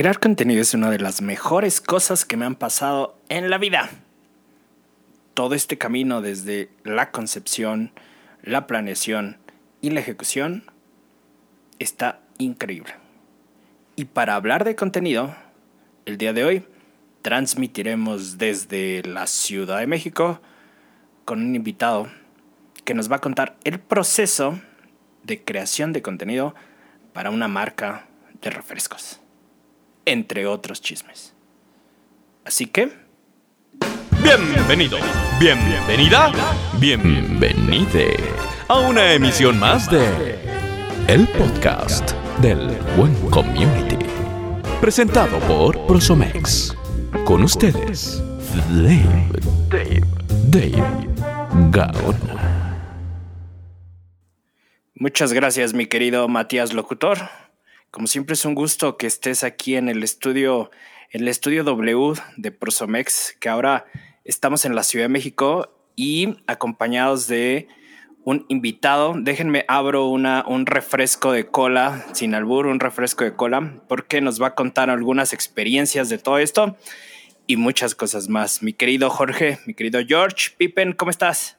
Crear contenido es una de las mejores cosas que me han pasado en la vida. Todo este camino desde la concepción, la planeación y la ejecución está increíble. Y para hablar de contenido, el día de hoy transmitiremos desde la Ciudad de México con un invitado que nos va a contar el proceso de creación de contenido para una marca de refrescos entre otros chismes. Así que... Bienvenido, bienvenida, bienvenide a una emisión más de El Podcast del Buen Community. Presentado por Prosomex. Con ustedes, Dave, Dave, Dave Gaona. Muchas gracias, mi querido Matías Locutor. Como siempre es un gusto que estés aquí en el estudio, en el estudio W de Prosomex, que ahora estamos en la Ciudad de México y acompañados de un invitado. Déjenme abro una, un refresco de cola, sin albur, un refresco de cola, porque nos va a contar algunas experiencias de todo esto y muchas cosas más. Mi querido Jorge, mi querido George, Pippen, ¿cómo estás?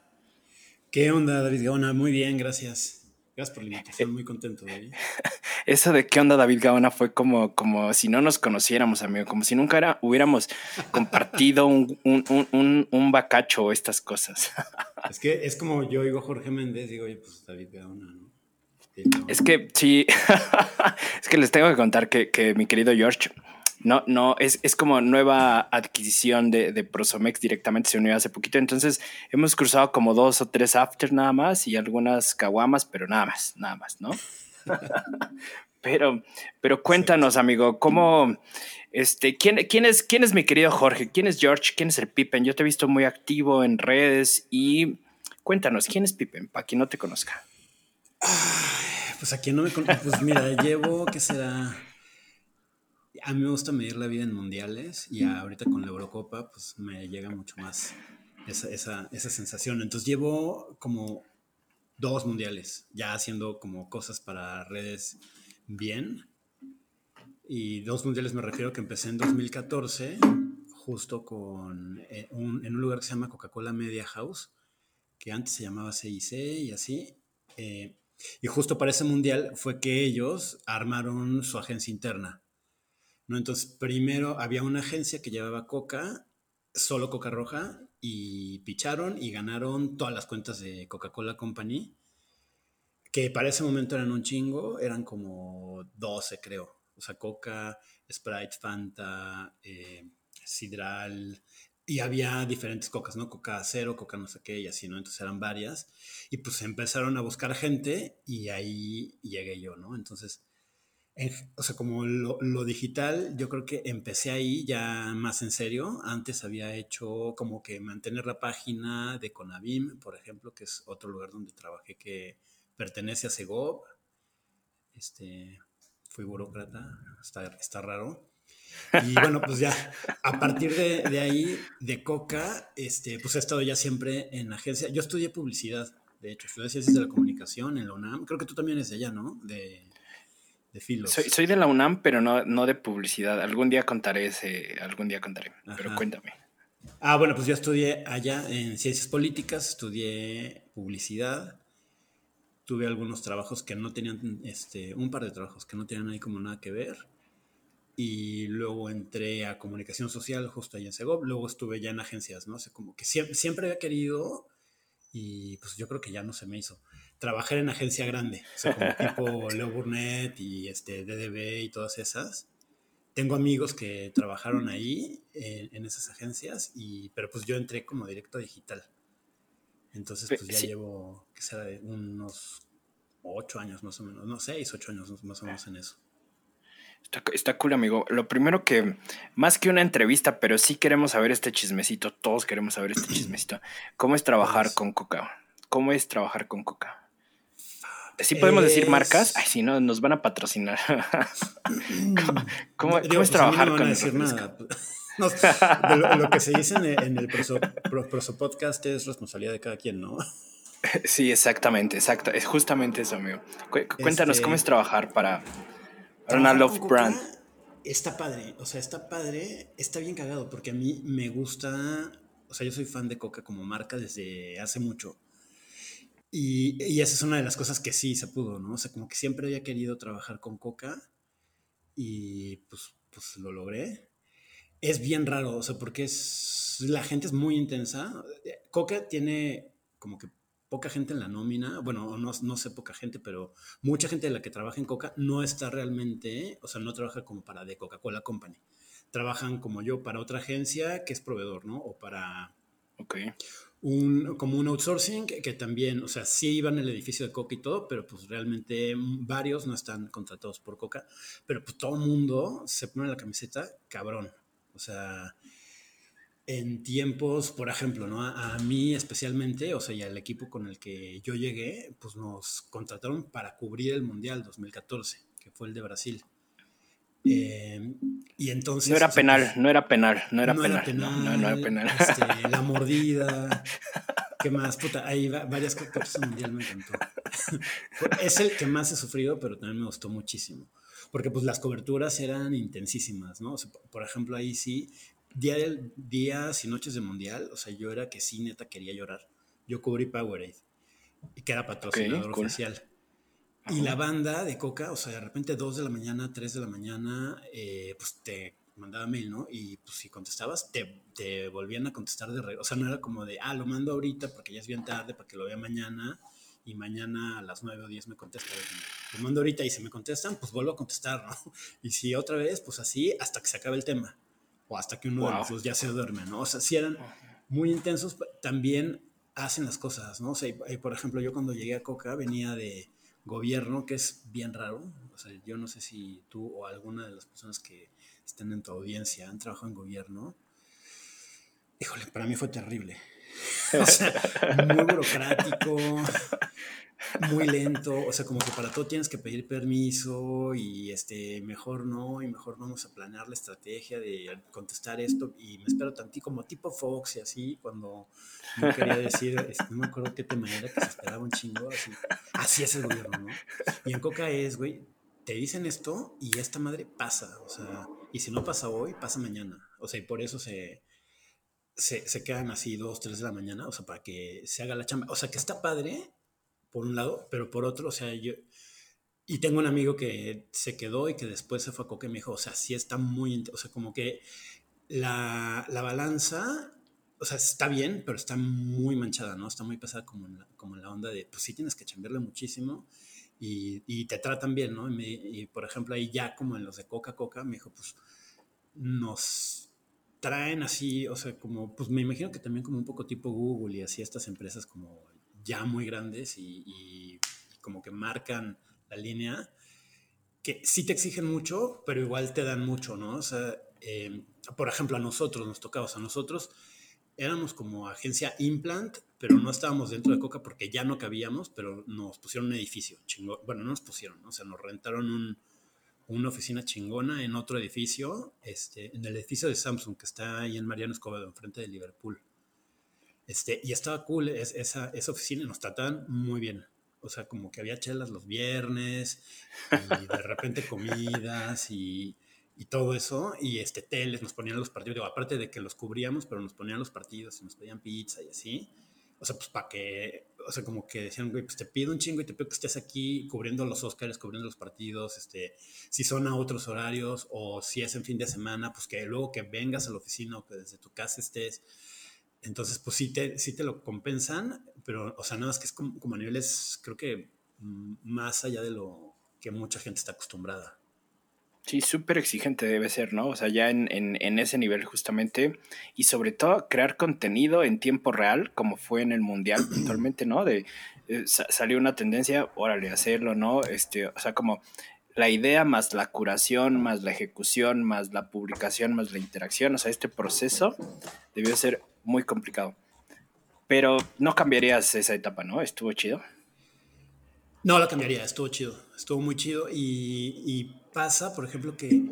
¿Qué onda, David Gaona? Muy bien, gracias. Gracias por la invitación, muy contento de Eso de qué onda David Gaona fue como, como si no nos conociéramos, amigo, como si nunca era, hubiéramos compartido un, un, un, bacacho o estas cosas. Es que es como yo digo Jorge Méndez, digo, oye, pues David Gaona, ¿no? Es que sí, es que les tengo que contar que, que mi querido George no, no, es, es como nueva adquisición de, de, Prosomex directamente, se unió hace poquito. Entonces hemos cruzado como dos o tres after nada más y algunas caguamas, pero nada más, nada más, ¿no? pero, pero cuéntanos, amigo, ¿cómo, este, ¿quién, quién, es, quién es mi querido Jorge? ¿Quién es George? ¿Quién es el Pippen? Yo te he visto muy activo en redes y cuéntanos, ¿quién es Pippen? Para quien no te conozca. pues a quien no me conozca, pues mira, llevo, ¿qué será? A mí me gusta medir la vida en mundiales y ahorita con la Eurocopa pues me llega mucho más esa, esa, esa sensación. Entonces llevo como dos mundiales ya haciendo como cosas para redes bien. Y dos mundiales me refiero que empecé en 2014 justo con eh, un, en un lugar que se llama Coca-Cola Media House, que antes se llamaba CIC y así. Eh, y justo para ese mundial fue que ellos armaron su agencia interna. Entonces, primero había una agencia que llevaba Coca, solo Coca Roja, y picharon y ganaron todas las cuentas de Coca-Cola Company, que para ese momento eran un chingo, eran como 12, creo. O sea, Coca, Sprite, Fanta, eh, Sidral, y había diferentes cocas, ¿no? Coca cero, coca no sé qué, y así, ¿no? Entonces eran varias. Y pues empezaron a buscar gente y ahí llegué yo, ¿no? Entonces o sea, como lo, digital, yo creo que empecé ahí ya más en serio. Antes había hecho como que mantener la página de Conavim, por ejemplo, que es otro lugar donde trabajé que pertenece a Segov. Este, fui burócrata, está, está raro. Y bueno, pues ya a partir de, de, ahí, de Coca, este, pues he estado ya siempre en agencia. Yo estudié publicidad, de hecho, estudié ciencias de la comunicación en la UNAM. Creo que tú también eres de allá, ¿no? De, soy, de la UNAM, pero no, no de publicidad. Algún día contaré ese, algún día contaré, pero cuéntame. Ah, bueno, pues yo estudié allá en ciencias políticas, estudié publicidad, tuve algunos trabajos que no tenían, este, un par de trabajos que no tenían ahí como nada que ver. Y luego entré a comunicación social justo ahí en Segov. Luego estuve ya en agencias, ¿no? O sea, como que siempre, siempre había querido y pues yo creo que ya no se me hizo trabajar en agencia grande, o sea, como tipo Leo Burnett y este DDB y todas esas. Tengo amigos que trabajaron ahí en, esas agencias, y, pero pues yo entré como directo digital. Entonces pues ya llevo, que será, unos ocho años más o menos, no, seis, ocho años más o menos en eso. Está, está, cool, amigo. Lo primero que, más que una entrevista, pero sí queremos saber este chismecito, todos queremos saber este chismecito. ¿Cómo es trabajar con Coca? ¿Cómo es trabajar con Coca? ¿Sí podemos decir marcas? Ay, si no, nos van a patrocinar. ¿Cómo, es trabajar con decir nada. lo, que se dice en el, proso, Podcast es responsabilidad de cada quien, ¿no? Sí, exactamente, exacto. Es justamente eso, amigo. Cuéntanos cómo es este, trabajar para, una Love Brand. está padre, o sea, está padre, está bien cagado, porque a mí me gusta, o sea, yo soy fan de Coca como marca desde hace mucho. Y, y, esa es una de las cosas que sí se pudo, ¿no? O sea, como que siempre había querido trabajar con Coca y pues, pues lo logré. Es bien raro, o sea, porque es, la gente es muy intensa. Coca tiene como que poca gente en la nómina, bueno, no, no sé poca gente, pero mucha gente de la que trabaja en Coca no está realmente, o sea, no trabaja como para de Coca-Cola Company. Trabajan como yo para otra agencia que es proveedor, ¿no? O para... Ok. Un, como un outsourcing que, también, o sea, sí iban el edificio de Coca y todo, pero pues realmente varios no están contratados por Coca, pero pues todo el mundo se pone la camiseta cabrón. O sea, en tiempos, por ejemplo, ¿no? A, mí especialmente, o sea, y al equipo con el que yo llegué, pues nos contrataron para cubrir el Mundial 2014, que fue el de Brasil. Eh, y entonces... No era penal, no era penal, no era penal. no, no, era penal. Este, la mordida. ¿Qué más? Puta, hay varias cosas mundial me encantó. es el que más he sufrido, pero también me gustó muchísimo. Porque pues las coberturas eran intensísimas, ¿no? por ejemplo, ahí sí día, días y noches de mundial, o sea, yo era que sí, neta, quería llorar. Yo cubrí Powerade, que era patrocinador oficial. Y la banda de Coca, o sea, de repente 2 de la mañana, 3 de la mañana, eh, pues te mandaba mail, ¿no? Y pues si contestabas, te, te volvían a contestar de regreso. O sea, no era como de, ah, lo mando ahorita porque ya es bien tarde, para que lo vea mañana y mañana a las 9 o 10 me contesta. Lo mando ahorita y si me contestan, pues vuelvo a contestar, ¿no? Y si otra vez, pues así hasta que se acabe el tema o hasta que uno de los dos ya se duerme, ¿no? O sea, si eran muy intensos, también hacen las cosas, ¿no? O sea, por ejemplo, yo cuando llegué a Coca venía de gobierno, que es bien raro. O sea, yo no sé si tú o alguna de las personas que estén en tu audiencia han trabajado en gobierno. Híjole, para mí fue terrible. o sea, muy burocrático, muy lento, o sea, como que para todo tienes que pedir permiso y este, mejor no, y mejor vamos a planear la estrategia de contestar esto y me espero tantito como tipo Fox y así, cuando no quería decir, este, no me acuerdo qué tema era, que se esperaba un chingo, así, así es el gobierno, ¿no? Y en Coca es, güey, te dicen esto y esta madre pasa, o sea, y si no pasa hoy, pasa mañana, o sea, y por eso se... Se, se quedan así dos, tres de la mañana, o sea, para que se haga la chamba. O sea, que está padre, por un lado, pero por otro, o sea, yo... Y tengo un amigo que se quedó y que después se fue a Coca y me dijo, o sea, sí está muy... O sea, como que la, la balanza, o sea, está bien, pero está muy manchada, ¿no? Está muy pesada como en la, como la onda de, pues sí tienes que chambearle muchísimo y, y, te tratan bien, ¿no? Y, por ejemplo, ahí ya como en los de Coca-Coca, me dijo, pues nos traen así, o sea, como, pues me imagino que también como un poco tipo Google y así estas empresas como ya muy grandes y, como que marcan la línea, que sí te exigen mucho, pero igual te dan mucho, ¿no? O sea, em, por ejemplo, a nosotros nos tocaba, o sea, nosotros éramos como agencia Implant, pero no estábamos dentro de Coca porque ya no cabíamos, pero nos pusieron un edificio chingón. Bueno, no nos pusieron, o sea, nos rentaron un, una oficina chingona en otro edificio, este, en el edificio de Samsung que está ahí en Mariano Escobedo, enfrente de Liverpool. Este, y estaba cool esa, esa oficina, nos trataban muy bien. O sea, como que había chelas los viernes y de repente comidas y, y todo eso. Y este, teles, nos ponían los partidos. aparte de que los cubríamos, pero nos ponían los partidos y nos pedían pizza y así. O sea, pues para que, o sea, como que decían, güey, pues te pido un chingo y te pido que estés aquí cubriendo los Oscars, cubriendo los partidos, este, si son a otros horarios o si es en fin de semana, pues que luego que vengas a la oficina o que desde tu casa estés. Entonces, pues sí te, sí te lo compensan, pero, o sea, nada más que es como, a niveles, creo que mm, más allá de lo que mucha gente está acostumbrada. Sí, súper exigente debe ser, ¿no? O sea, ya en, en, ese nivel justamente. Y sobre todo crear contenido en tiempo real, como fue en el Mundial puntualmente, ¿no? De eh, salió una tendencia, órale, hacerlo, ¿no? Este, o sea, como la idea más la curación, más la ejecución, más la publicación, más la interacción, o sea, este proceso debió ser muy complicado. Pero no cambiarías esa etapa, ¿no? Estuvo chido. No la cambiaría, estuvo chido, estuvo muy chido y, pasa, por ejemplo, que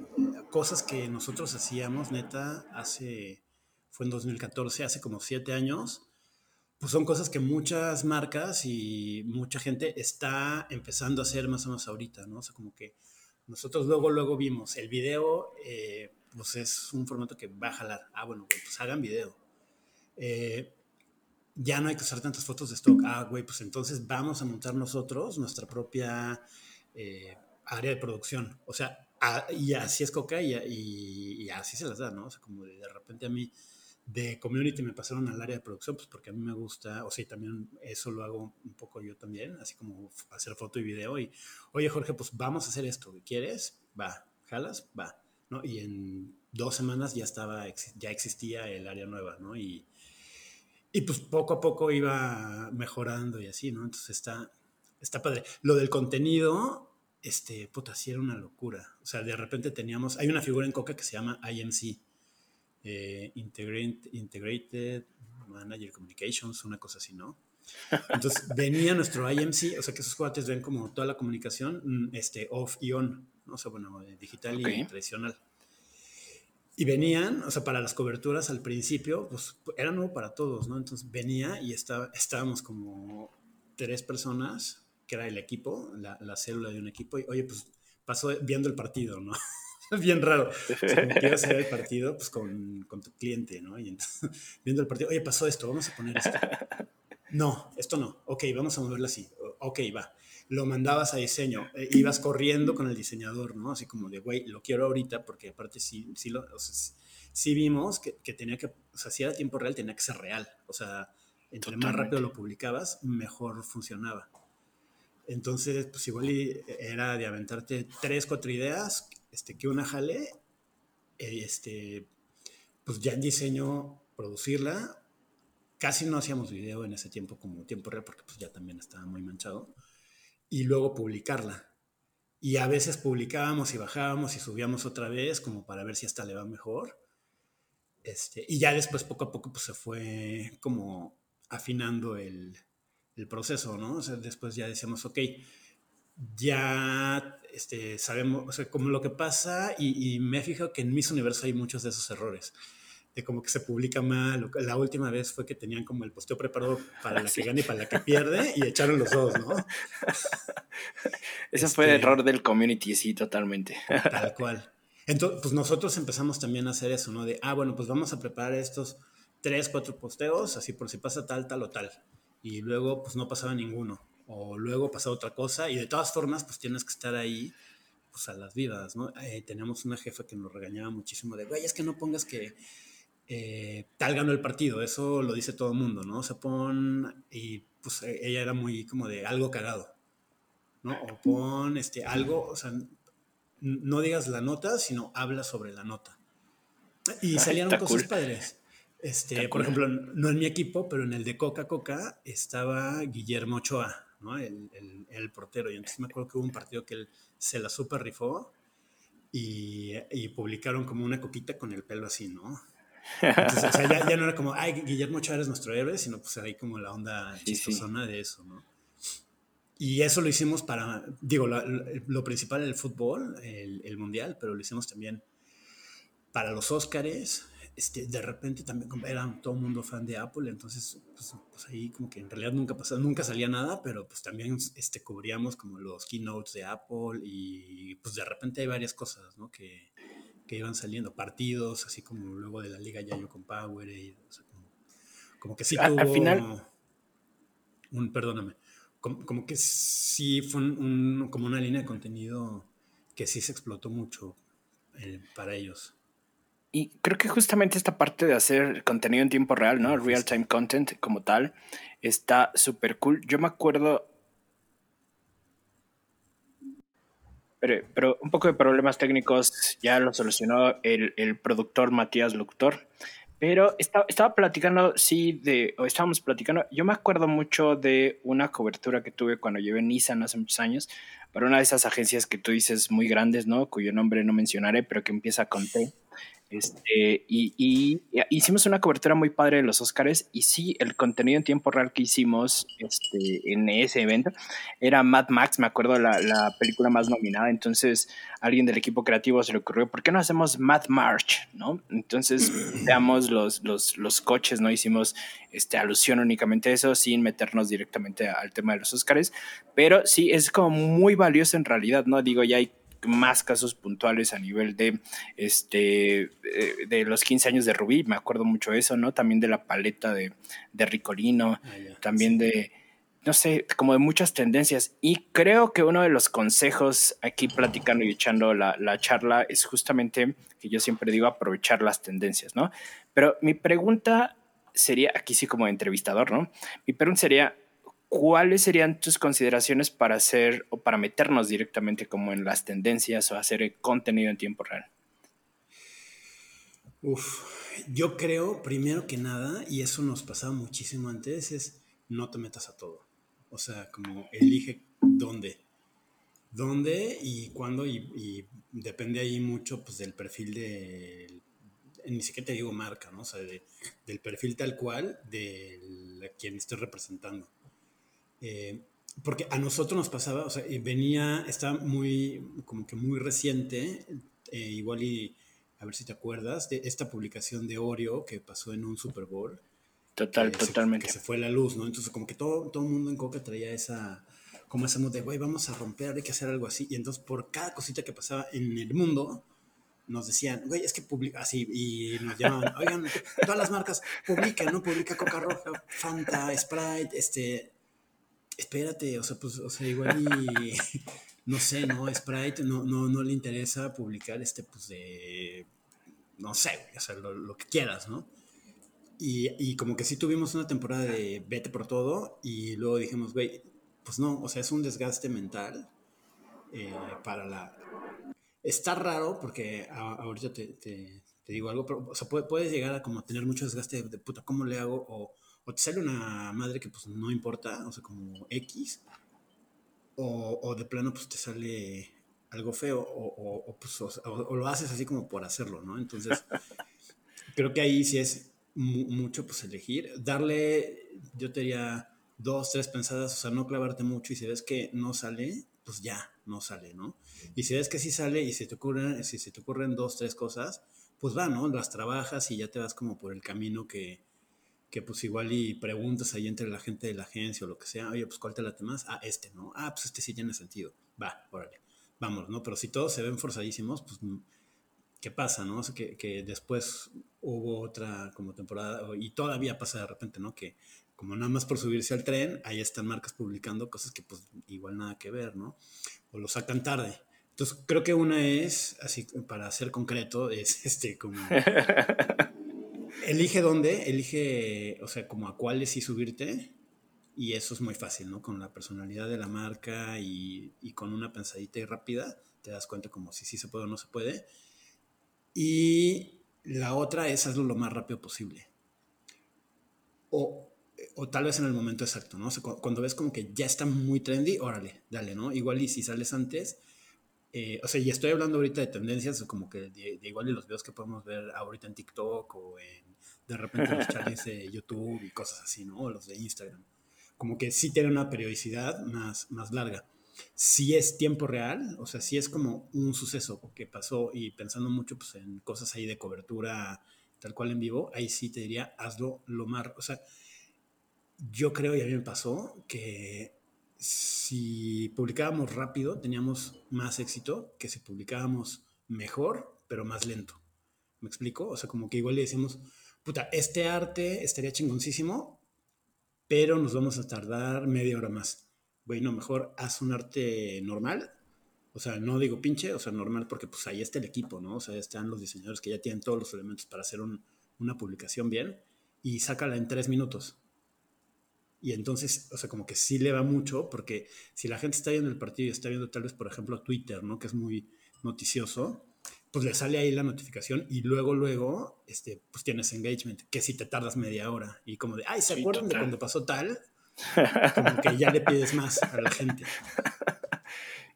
cosas que nosotros hacíamos, neta, hace, fue en 2014, hace como siete años, pues son cosas que muchas marcas y mucha gente está empezando a hacer más o menos ahorita, ¿no? O sea, como que Nosotros luego, luego vimos el video, eh, pues es un formato que va a jalar. Ah, bueno, pues hagan video. Eh, ya no hay que usar tantas fotos de stock. Ah, güey, pues entonces vamos a montar nosotros nuestra propia eh, área de producción. O sea, y así es Coca y, y, así se las da, ¿no? O sea, como de, de repente a mí de community me pasaron al área de producción, pues porque a mí me gusta, o sea, también eso lo hago un poco yo también, así como hacer foto y video y, oye Jorge, pues vamos a hacer esto, ¿quieres? Va, jalas, va, ¿no? Y en dos semanas ya estaba, ya existía el área nueva, ¿no? Y, y pues poco a poco iba mejorando y así, ¿no? Entonces está, está padre. Lo del contenido, este, puta, sí era una locura. O sea, de repente teníamos, hay una figura en Coca que se llama IMC, eh, Integrated, Manager Communications, una cosa así, ¿no? Entonces venía nuestro IMC, o sea que esos cuates ven como toda la comunicación mm, este, off y on, ¿no? o sea, bueno, digital y tradicional. Y venían, o sea, para las coberturas al principio, pues era nuevo para todos, ¿no? Entonces venía y estaba, estábamos como tres personas, que era el equipo, la, la célula de un equipo, y oye, pues pasó viendo el partido, ¿no? bien raro. O sea, como hacer el partido pues, con, con, tu cliente, ¿no? Y entonces, viendo el partido, oye, pasó esto, vamos a poner esto. No, esto no. Ok, vamos a moverlo así. Ok, va. Lo mandabas a diseño. Eh, ibas corriendo con el diseñador, ¿no? Así como de, güey, lo quiero ahorita porque aparte sí, sí, lo, o sea, sí vimos que, que, tenía que, o sea, si era tiempo real, tenía que ser real. O sea, entre más rápido lo publicabas, mejor funcionaba. Entonces, pues igual era de aventarte tres, cuatro ideas este, que una jale, eh, este, pues ya en diseño producirla. Casi no hacíamos video en ese tiempo como tiempo real porque pues ya también estaba muy manchado. Y luego publicarla. Y a veces publicábamos y bajábamos y subíamos otra vez como para ver si hasta le va mejor. Este, y ya después poco a poco pues se fue como afinando el, el proceso, ¿no? O sea, después ya decíamos, ok, ya este, sabemos, o sea, como lo que pasa, y, me he fijado que en mis universos hay muchos de esos errores, de como que se publica mal. La última vez fue que tenían como el posteo preparado para la que gana y para la que pierde, y echaron los dos, ¿no? Ese fue el este error del community, sí, totalmente. Tal cual. Entonces, pues nosotros empezamos también a hacer eso, ¿no? De, ah, bueno, pues vamos a preparar estos tres, cuatro posteos, así por si pasa tal, tal o tal. Y luego, pues no pasaba ninguno o luego pasa otra cosa y de todas formas pues tienes que estar ahí pues a las vidas, ¿no? Eh, tenemos una jefa que nos regañaba muchísimo de, güey, es que no pongas que eh, tal ganó el partido, eso lo dice todo el mundo, ¿no? Se pon, y pues e, ella era muy como de algo cagado, ¿no? O pon este, algo, o sea, no digas la nota, sino habla sobre la nota. Y salieron cosas padres. Este, por ejemplo, no en mi equipo, pero en el de Coca-Coca estaba Guillermo Ochoa, el, portero. Y entonces me acuerdo que hubo un partido que él se la super rifó y, publicaron como una coquita con el pelo así, ¿no? Entonces, o sea, ya, no era como, ay, Guillermo Chávez es nuestro héroe, sino pues ahí como la onda chistosona de eso, ¿no? Y eso lo hicimos para, digo, lo, principal el fútbol, el, el, mundial, pero lo hicimos también para los Óscares, este, de repente también era todo el mundo fan de Apple, entonces pues, pues, ahí como que en realidad nunca pasó, nunca salía nada, pero pues también este, cubríamos como los keynotes de Apple y pues de repente hay varias cosas, ¿no? Que, que iban saliendo, partidos, así como luego de la Liga Yayo con Power, y, como, que sí tuvo... Al final... Un, perdóname, como, que sí fue un, como una línea de contenido que sí se explotó mucho eh, para ellos. Y creo que justamente esta parte de hacer contenido en tiempo real, ¿no? Real time content como tal, está súper cool. Yo me acuerdo. Pero, pero, un poco de problemas técnicos ya lo solucionó el, el productor Matías Luctor. Pero estaba, estaba platicando, sí, de, o estábamos platicando, yo me acuerdo mucho de una cobertura que tuve cuando llevé Nissan hace muchos años, para una de esas agencias que tú dices muy grandes, ¿no? Cuyo nombre no mencionaré, pero que empieza con T. Este, y, hicimos una cobertura muy padre de los Oscars y sí, el contenido en tiempo real que hicimos este, en ese evento era Mad Max, me acuerdo la, la película más nominada, entonces alguien del equipo creativo se le ocurrió, ¿por qué no hacemos Mad March? ¿no? Entonces veamos los, los, los, coches, ¿no? Hicimos este, alusión únicamente a eso sin meternos directamente al tema de los Oscars, pero sí, es como muy valioso en realidad, ¿no? Digo, ya hay más casos puntuales a nivel de, este, eh, de los 15 años de Rubí, me acuerdo mucho eso, ¿no? También de la paleta de, de Ricolino, ah, también de, no sé, como de muchas tendencias. Y creo que uno de los consejos aquí platicando y echando la, la charla es justamente que yo siempre digo aprovechar las tendencias, ¿no? Pero mi pregunta sería, aquí sí como entrevistador, ¿no? Mi pregunta sería, ¿cuáles serían tus consideraciones para hacer o para meternos directamente como en las tendencias o hacer contenido en tiempo real? Uf, yo creo, primero que nada, y eso nos pasaba muchísimo antes, es no te metas a todo. O sea, como elige dónde. Dónde y cuándo, y, depende ahí mucho pues, del perfil de, ni siquiera te digo marca, ¿no? O sea, del perfil tal cual de quien estoy representando. Eh, porque a nosotros nos pasaba, o sea, venía, está muy, como que muy reciente, eh, igual y a ver si te acuerdas, de esta publicación de Oreo que pasó en un Super Bowl. Total, totalmente. que se fue la luz, ¿no? Entonces, como que todo, todo el mundo en Coca traía esa, como esa de, güey, vamos a romper, hay que hacer algo así. Y entonces, por cada cosita que pasaba en el mundo, nos decían, güey, es que publica, así, y nos llamaban, oigan, todas las marcas, publican, ¿no? Publica Coca Roja, Fanta, Sprite, este, espérate, o sea, pues, o sea, igual y, no sé, ¿no? Sprite no, no, no le interesa publicar, este, pues, de, no sé, o sea, lo, que quieras, ¿no? Y, y, como que sí tuvimos una temporada de vete por todo y luego dijimos, güey, pues no, o sea, es un desgaste mental eh, para la... Está raro porque ahorita te, te, digo algo, pero o sea, puedes llegar a como tener mucho desgaste de, puta, ¿cómo le hago? O, o, te sale una madre que pues no importa, o sea, como X, o, o de plano pues te sale algo feo, o, o pues, o, lo haces así como por hacerlo, ¿no? Entonces, creo que ahí sí es mucho pues elegir, darle, yo te diría dos, tres pensadas, o sea, no clavarte mucho y si ves que no sale, pues ya, no sale, ¿no? Y si ves que sí sale y si te ocurren, si se te ocurren dos, tres cosas, pues va, ¿no? Las trabajas y ya te vas como por el camino que, que pues igual y preguntas ahí entre la gente de la agencia o lo que sea, oye, pues cuál te late más, ah, este, ¿no? Ah, pues este sí tiene sentido, va, órale, vamos, ¿no? Pero si todos se ven forzadísimos, pues, ¿qué pasa, no? O sea, que, que después hubo otra como temporada, y todavía pasa de repente, ¿no? Que como nada más por subirse al tren, ahí están marcas publicando cosas que pues igual nada que ver, ¿no? O lo sacan tarde. Entonces creo que una es, así para ser concreto, es este como... elige dónde, elige, o sea, como a cuáles sí subirte. Y eso es muy fácil, ¿no? Con la personalidad de la marca y, y con una pensadita y rápida, te das cuenta como si sí se puede o no se puede. Y la otra es hazlo lo más rápido posible. O, o tal vez en el momento exacto, ¿no? O cuando ves como que ya está muy trendy, órale, dale, ¿no? Igual y si sales antes, eh, o sea, y estoy hablando ahorita de tendencias, como que de, igual y los videos que podemos ver ahorita en TikTok o en, de repente los challenges de YouTube y cosas así, ¿no? O los de Instagram. Como que sí tiene una periodicidad más, más larga. Si es tiempo real, o sea, si es como un suceso que pasó y pensando mucho pues, en cosas ahí de cobertura tal cual en vivo, ahí sí te diría, hazlo lo más, o sea, yo creo, y a mí me pasó, que si publicábamos rápido teníamos más éxito que si publicábamos mejor, pero más lento. ¿Me explico? O sea, como que igual le decimos, puta, este arte estaría chingoncísimo, pero nos vamos a tardar media hora más. Bueno, mejor haz un arte normal. O sea, no digo pinche, o sea, normal, porque pues ahí está el equipo, ¿no? O sea, están los diseñadores que ya tienen todos los elementos para hacer una publicación bien y sácala en tres minutos. Y entonces, o sea, como que sí le va mucho, porque si la gente está viendo el partido y está viendo tal vez, por ejemplo, Twitter, ¿no? Que es muy noticioso, pues le sale ahí la notificación y luego, luego, este, pues tienes engagement, que si te tardas media hora y como de, ay, ¿se acuerdan de cuando pasó tal? Como que ya le pides más a la gente.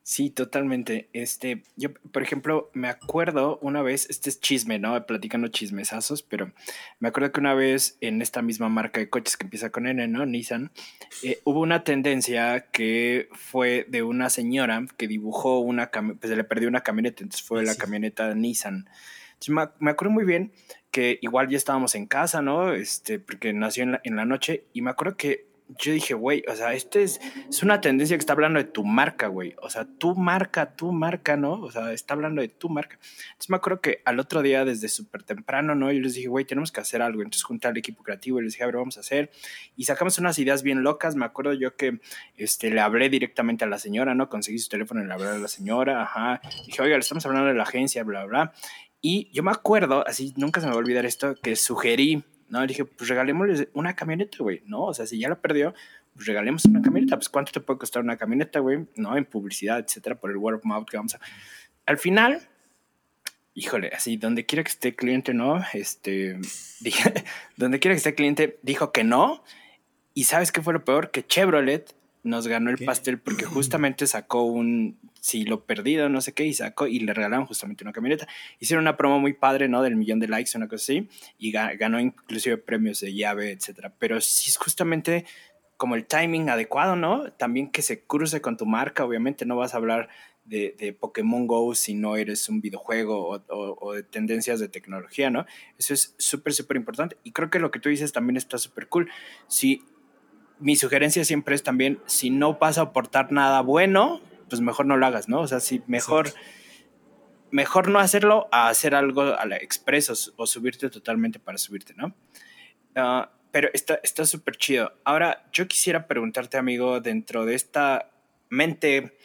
Sí, totalmente. Este, yo, por ejemplo, me acuerdo una vez, este es chisme, ¿no? Platicando chismesazos, pero me acuerdo que una vez en esta misma marca de coches que empieza con N, ¿no? Nissan, eh, hubo una tendencia que fue de una señora que dibujó una camioneta, pues se le perdió una camioneta, entonces fue ah, la camioneta Nissan. me, me, acuerdo muy bien que igual ya estábamos en casa, ¿no? Este, porque nació en la, en la noche y me acuerdo que yo dije, güey, o sea, esto es, es una tendencia que está hablando de tu marca, güey. O sea, tu marca, tu marca, ¿no? O sea, está hablando de tu marca. Entonces me acuerdo que al otro día, desde súper temprano, ¿no? Yo les dije, güey, tenemos que hacer algo. Entonces junté al equipo creativo y les dije, a ver, vamos a hacer. Y sacamos unas ideas bien locas. Me acuerdo yo que este, le hablé directamente a la señora, ¿no? Conseguí su teléfono y le hablé a la señora, ajá. Dije, oiga, le estamos hablando de la agencia, bla, bla. Y yo me acuerdo, así, nunca se me va a olvidar esto, que sugerí no, le dije, pues regalémosle una camioneta, güey. No, o sea, si ya la perdió, pues regalemos una camioneta. Pues cuánto te puede costar una camioneta, güey, ¿no? En publicidad, etcétera, por el word of mouth que vamos a. Al final, híjole, así, donde quiera que esté cliente, ¿no? Este, dije, donde quiera que esté cliente, dijo que no. Y ¿sabes qué fue lo peor? Que Chevrolet nos ganó el pastel porque justamente sacó un si lo perdido, no sé qué, y sacó y le regalaron justamente una camioneta. Hicieron una promo muy padre, ¿no? Del millón de likes, una cosa así, y ganó inclusive premios de llave, etcétera. Pero sí es justamente como el timing adecuado, ¿no? También que se cruce con tu marca, obviamente no vas a hablar de, de Pokémon Go si no eres un videojuego o, o, de tendencias de tecnología, ¿no? Eso es súper, súper importante. Y creo que lo que tú dices también está súper cool. Si mi sugerencia siempre es también, si no vas a aportar nada bueno, pues mejor no lo hagas, ¿no? O sea, si mejor, mejor no hacerlo a hacer algo a la express o, subirte totalmente para subirte, ¿no? Ah, pero está súper chido. Ahora, yo quisiera preguntarte, amigo, dentro de esta mente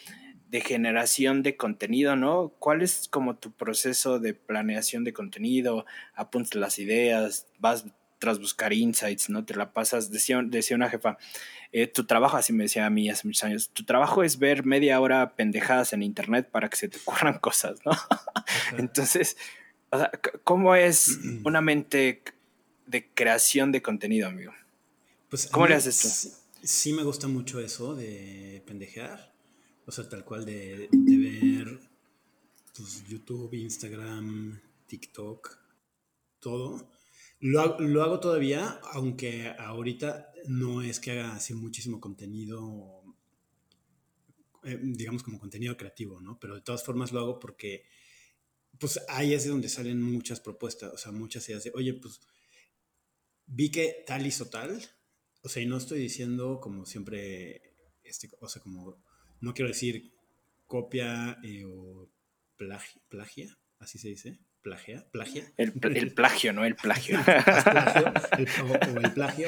de generación de contenido, ¿no? ¿Cuál es como tu proceso de planeación de contenido? Apuntas las ideas, vas tras buscar insights, ¿no? Te la pasas, decía, decía una jefa, eh, tu trabajo, así me decía a mí hace muchos años, tu trabajo es ver media hora pendejadas en internet para que se te ocurran cosas, ¿no? Entonces, o sea, ¿cómo es una mente de creación de contenido, amigo? Pues ¿Cómo le haces tú? Sí, me gusta mucho eso de pendejear, o sea, tal cual de, ver pues, YouTube, Instagram, TikTok, todo lo, hago todavía, aunque ahorita no es que haga así muchísimo contenido, eh, digamos como contenido creativo, ¿no? Pero de todas formas lo hago porque, pues ahí es de donde salen muchas propuestas, o sea, muchas ideas de, oye, pues vi que tal hizo tal, o sea, y no estoy diciendo como siempre, este, o sea, como, no quiero decir copia eh, o plagia, así se dice, plagia, plagia. El, el plagio, ¿no? El plagio. el, o, el plagio.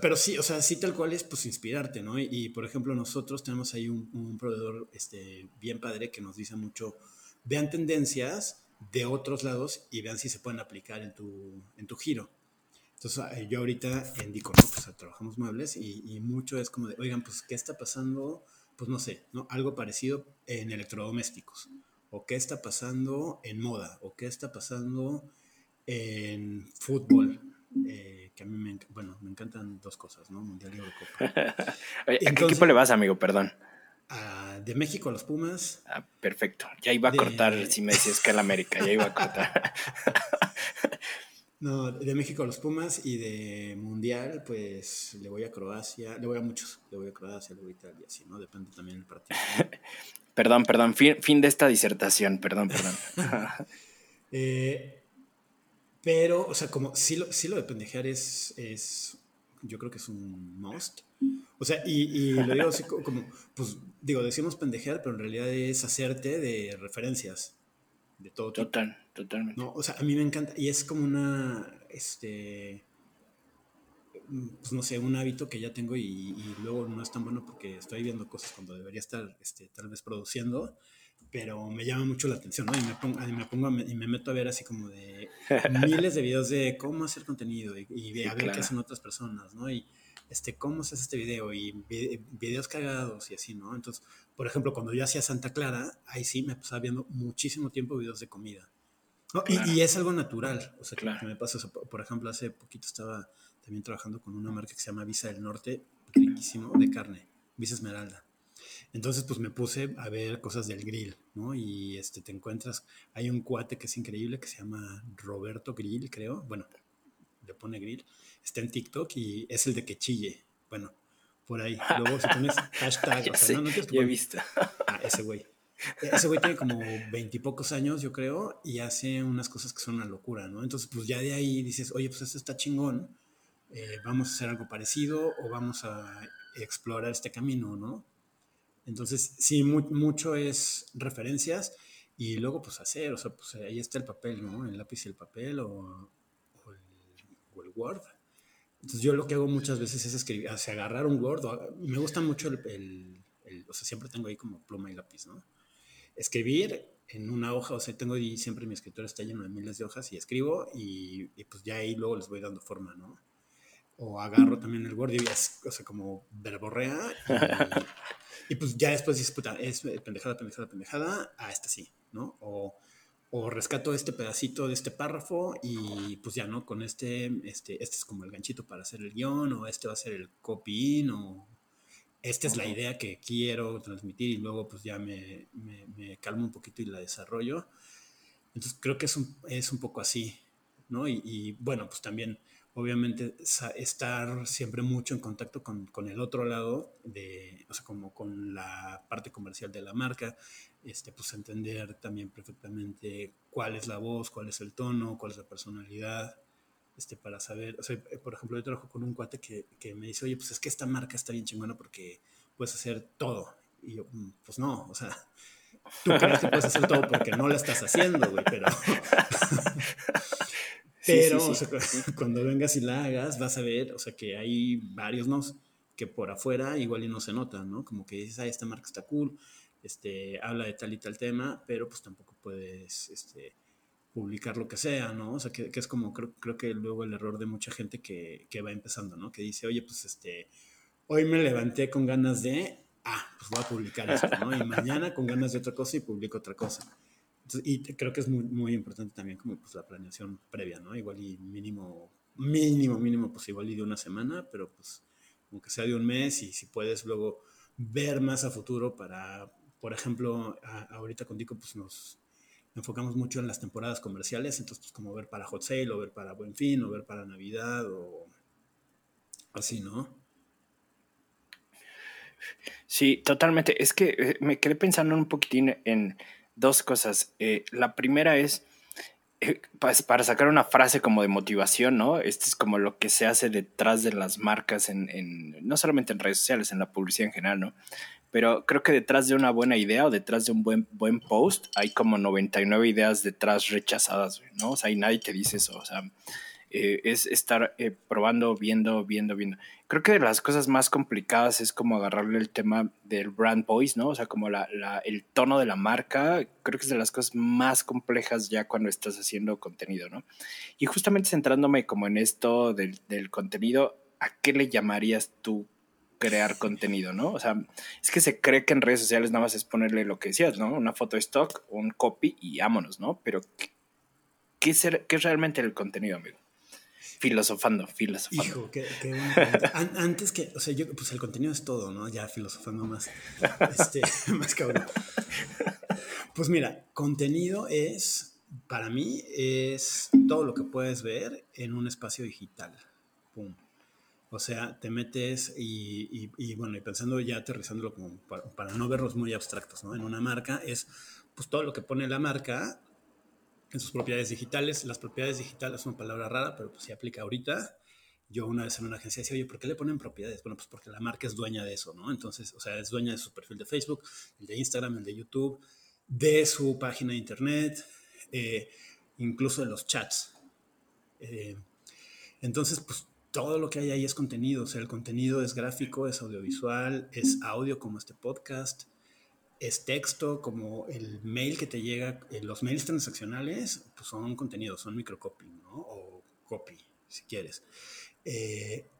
Pero, sí, o sea, sí tal cual es pues inspirarte, ¿no? Y, por ejemplo, nosotros tenemos ahí un, proveedor este, bien padre que nos dice mucho, vean tendencias de otros lados y vean si se pueden aplicar en tu, en tu giro. Entonces, yo ahorita en Dico, ¿no? Pues trabajamos muebles y, y, mucho es como de, oigan, pues, ¿qué está pasando? Pues no sé, ¿no? Algo parecido en electrodomésticos o qué está pasando en moda, o qué está pasando en fútbol. Eh, que a mí me, bueno, me encantan dos cosas, ¿no? Mundial y Eurocopa. ¿A qué equipo le vas, amigo? Perdón. de México a los Pumas. Ah, perfecto. Ya iba a cortar si me decías que el América, ya iba a cortar. no, de México a los Pumas y de Mundial, pues le voy a Croacia, le voy a muchos, le voy a Croacia, le voy a Italia, así, ¿no? Depende también del partido. Perdón, perdón, fin, de esta disertación, perdón, perdón. Eh, pero, o sea, como sí lo, sí lo de pendejear es, es, yo creo que es un must. O sea, y, lo digo así como, pues digo, decimos pendejear, pero en realidad es hacerte de referencias de todo. Total, totalmente. No, o sea, a mí me encanta, y es como una, este, pues no sé, un hábito que ya tengo y, luego no es tan bueno porque estoy viendo cosas cuando debería estar este, tal vez produciendo, pero me llama mucho la atención, ¿no? Y me pongo, me pongo y me meto a ver así como de miles de videos de cómo hacer contenido y, a ver qué hacen otras personas, ¿no? Y este, cómo se hace este video y videos cagados y así, ¿no? Entonces, por ejemplo, cuando yo hacía Santa Clara, ahí sí me pasaba viendo muchísimo tiempo videos de comida. Y, es algo natural, o sea, que me pasa. Por ejemplo, hace poquito estaba también trabajando con una marca que se llama Visa del Norte, riquísimo, de carne, Visa Esmeralda. Entonces, pues me puse a ver cosas del grill, ¿no? Y este, te encuentras, hay un cuate que es increíble que se llama Roberto Grill, creo. Bueno, le pone grill. Está en TikTok y es el de que chille. Bueno, por ahí. Luego si pones hashtag, o sea, no, he visto. Ah, ese güey. Ese güey tiene como veintipocos años, yo creo, y hace unas cosas que son una locura, ¿no? Entonces, pues ya de ahí dices, oye, pues esto está chingón eh, vamos a hacer algo parecido o vamos a explorar este camino, ¿no? Entonces, sí, mucho es referencias y luego pues hacer, o sea, pues ahí está el papel, ¿no? El lápiz y el papel o, el, Word. Entonces yo lo que hago muchas veces es escribir, o sea, agarrar un Word, me gusta mucho el, o sea, siempre tengo ahí como pluma y lápiz, ¿no? Escribir en una hoja, o sea, tengo ahí siempre mi escritorio está lleno de miles de hojas y escribo y, pues ya ahí luego les voy dando forma, ¿no? O agarro también el Word y, o sea, como verborrea y, pues ya después dices, puta, es pendejada, pendejada, pendejada, ah, esta sí, ¿no? O, o rescato este pedacito de este párrafo y pues ya, ¿no? Con este, este, este es como el ganchito para hacer el guion o este va a ser el copy-in o esta es la idea que quiero transmitir y luego pues ya me, me, calmo un poquito y la desarrollo. Entonces creo que es un, es un poco así, ¿no? Y, bueno, pues también obviamente estar siempre mucho en contacto con, con, el otro lado, de, o sea, como con la parte comercial de la marca, este, pues entender también perfectamente cuál es la voz, cuál es el tono, cuál es la personalidad, este, para saber, o sea, eh, por ejemplo, yo trabajo con un cuate que, que, me dice, oye, pues es que esta marca está bien chingona porque puedes hacer todo. Y yo, mm, pues no, o sea, tú crees que puedes hacer todo porque no la estás haciendo, güey, pero... pero, O sea, cuando vengas y la hagas, vas a ver, o sea, que hay varios no que por afuera igual y no se notan, ¿no? Como que dices, ah, esta marca está cool, este, habla de tal y tal tema, pero pues tampoco puedes, este, publicar lo que sea, ¿no? O sea, que, es como, creo, creo, que luego el error de mucha gente que, que, va empezando, ¿no? Que dice, oye, pues este, hoy me levanté con ganas de, ah, pues voy a publicar esto, ¿no? Y mañana con ganas de otra cosa y publico otra cosa. y creo que es muy, muy importante también como pues la planeación previa, ¿no? Igual y mínimo, mínimo, mínimo, pues igual y de una semana, pero pues aunque sea de un mes y si puedes luego ver más a futuro para, por ejemplo, ahorita con Dico, pues nos enfocamos mucho en las temporadas comerciales, entonces pues, como ver para Hot Sale o ver para Buen Fin o ver para Navidad o así, ¿no? Sí, totalmente. Es que eh, me quedé pensando un poquitín en dos cosas. Eh, la primera es, para sacar una frase como de motivación, ¿no? Este es como lo que se hace detrás de las marcas, en, en, no solamente en redes sociales, en la publicidad en general, ¿no? pero creo que detrás de una buena idea o detrás de un buen, buen post hay como 99 ideas detrás rechazadas, ¿no? O sea, y nadie te dice eso, o sea, eh, es estar eh, probando, viendo, viendo, viendo. Creo que de las cosas más complicadas es como agarrarle el tema del brand voice, ¿no? O sea, como la, el tono de la marca, creo que es de las cosas más complejas ya cuando estás haciendo contenido, ¿no? Y justamente centrándome como en esto del, contenido, ¿a qué le llamarías tú crear contenido, ¿no? O sea, es que se cree que en redes sociales nada más es ponerle lo que decías, ¿no? Una foto de stock, un copy y vámonos, ¿no? Pero, ¿qué, es, qué es realmente el contenido, amigo? Filosofando, filosofando. Hijo, qué, qué Antes que, o sea, yo, pues el contenido es todo, ¿no? Ya filosofando más, este, más cabrón. Pues mira, contenido es, para mí, es todo lo que puedes ver en un espacio digital. Pum. O sea, te metes y, y, bueno, y pensando ya aterrizándolo como para, no verlos muy abstractos, ¿no? En una marca es pues todo lo que pone la marca en sus propiedades digitales. Las propiedades digitales es una palabra rara, pero pues se aplica ahorita. Yo una vez en una agencia decía, oye, ¿por qué le ponen propiedades? Bueno, pues porque la marca es dueña de eso, ¿no? Entonces, o sea, es dueña de su perfil de Facebook, el de Instagram, el de YouTube, de su página de internet, eh, incluso de los chats. Eh, entonces, pues todo lo que hay ahí es contenido, o sea, el contenido es gráfico, es audiovisual, es audio como este podcast, es texto como el mail que te llega, eh, los mails transaccionales pues son contenido, son microcopy, ¿no? O copy, si quieres. Eh,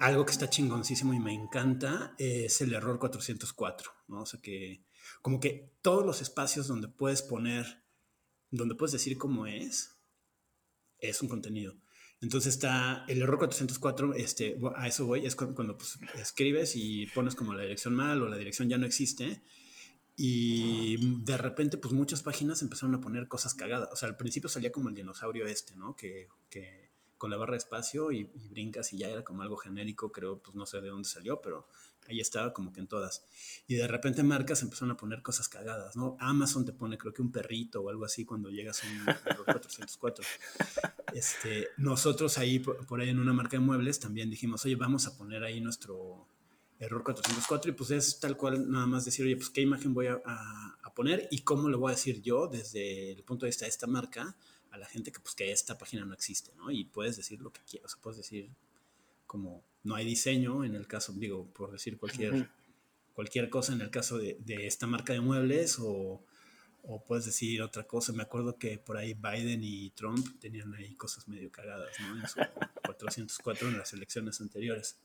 algo que está chingoncísimo y me encanta es el error 404, ¿no? O que como que todos los espacios donde puedes poner, donde puedes decir cómo es, es un contenido. Entonces está el error 404, este, a eso voy, es cuando, pues, escribes y pones como la dirección mal o la dirección ya no existe. Y de repente, pues muchas páginas empezaron a poner cosas cagadas. O sea, al principio salía como el dinosaurio este, ¿no? Que, que con la barra de espacio y, brincas y ya era como algo genérico, creo, pues no sé de dónde salió, pero ahí estaba como que en todas. Y de repente marcas empezaron a poner cosas cagadas, ¿no? Amazon te pone creo que un perrito o algo así cuando llegas a un 404. Este, nosotros ahí, por, ahí en una marca de muebles, también dijimos, oye, vamos a poner ahí nuestro error 404 y pues es tal cual nada más decir, oye, pues qué imagen voy a, a poner y cómo lo voy a decir yo desde el punto de vista de esta marca a la gente que pues que esta página no existe, ¿no? Y puedes decir lo que quieras, o sea, puedes decir como no hay diseño en el caso, digo, por decir cualquier, cualquier cosa en el caso de, de esta marca de muebles o, o, puedes decir otra cosa. Me acuerdo que por ahí Biden y Trump tenían ahí cosas medio cagadas, ¿no? En su 404 en las elecciones anteriores.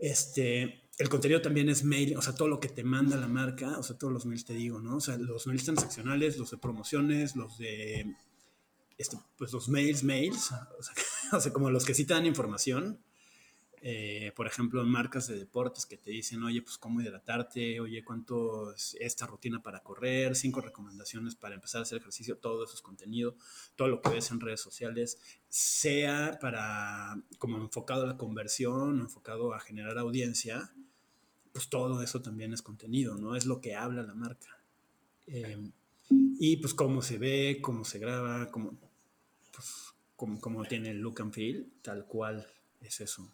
Este, el contenido también es mail, o sea, todo lo que te manda la marca, o sea, todos los mails te digo, ¿no? O sea, los mails transaccionales, los de promociones, los de este, pues los mails, mails, o sea, como los que sí te dan información, eh, por ejemplo, marcas de deportes que te dicen, oye, pues cómo hidratarte, oye, cuánto es esta rutina para correr, cinco recomendaciones para empezar a hacer ejercicio, todo eso es contenido, todo lo que ves en redes sociales, sea para, como enfocado a la conversión, enfocado a generar audiencia, pues todo eso también es contenido, ¿no? Es lo que habla la marca. Eh, y pues cómo se ve, cómo se graba, cómo, como, tiene el look and feel, tal cual es eso.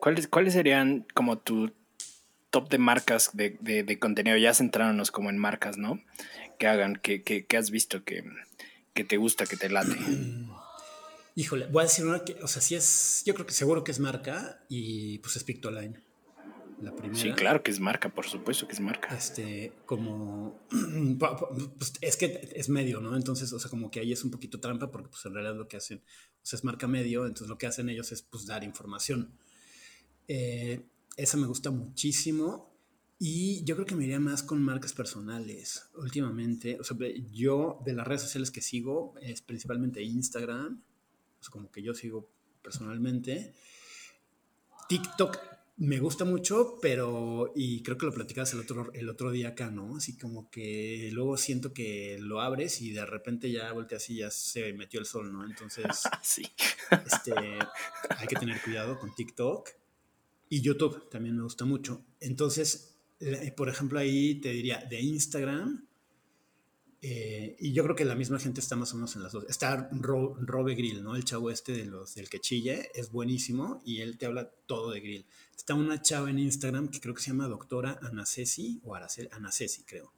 ¿Cuáles, ¿Cuáles serían como tu top de marcas de, contenido? Ya centrándonos como en marcas, ¿no? Que hagan, que, que, has visto que, que, te gusta, que te late. Híjole, voy a decir una que, o sea, sí es, yo creo que seguro que es marca y pues es Pictoline. La primera. Sí, claro que es marca, por supuesto que es marca. Este, como, pues es que es medio, ¿no? Entonces, o sea, como que ahí es un poquito trampa porque pues en realidad lo que hacen, o sea, es marca medio, entonces lo que hacen ellos es pues dar información. Eh, esa me gusta muchísimo y yo creo que me iría más con marcas personales últimamente. O sea, yo de las redes sociales que sigo es principalmente Instagram, o sea, como que yo sigo personalmente. TikTok me gusta mucho, pero, y creo que lo platicabas el otro, el otro día acá, ¿no? Así como que luego siento que lo abres y de repente ya volteas y ya se metió el sol, ¿no? Entonces, sí. este, hay que tener cuidado con TikTok y YouTube también me gusta mucho. Entonces, por ejemplo, ahí te diría de Instagram, eh, y yo creo que la misma gente está más o menos en las dos. Está Robe Grill, ¿no? El chavo este de los, del que chille, es buenísimo y él te habla todo de grill. Está una chava en Instagram que creo que se llama doctora Anacesi, o Aracel, Anacesi, creo.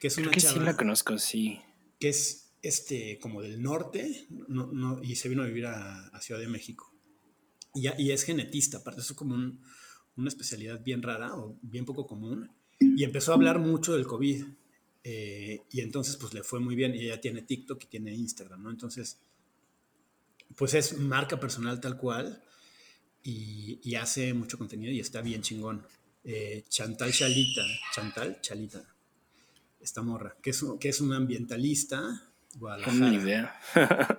Que es una que sí la conozco, sí. Que es este, como del norte no, no, y se vino a vivir a, Ciudad de México. Y, y, es genetista, aparte, eso es como una especialidad bien rara o bien poco común. Y empezó a hablar mucho del COVID eh, y entonces, pues le fue muy bien. Y ella tiene TikTok y tiene Instagram, ¿no? Entonces, pues es marca personal tal cual y, hace mucho contenido y está bien chingón. Eh, Chantal Chalita, Chantal Chalita, esta morra, que es, que es una ambientalista, Guadalajara, idea.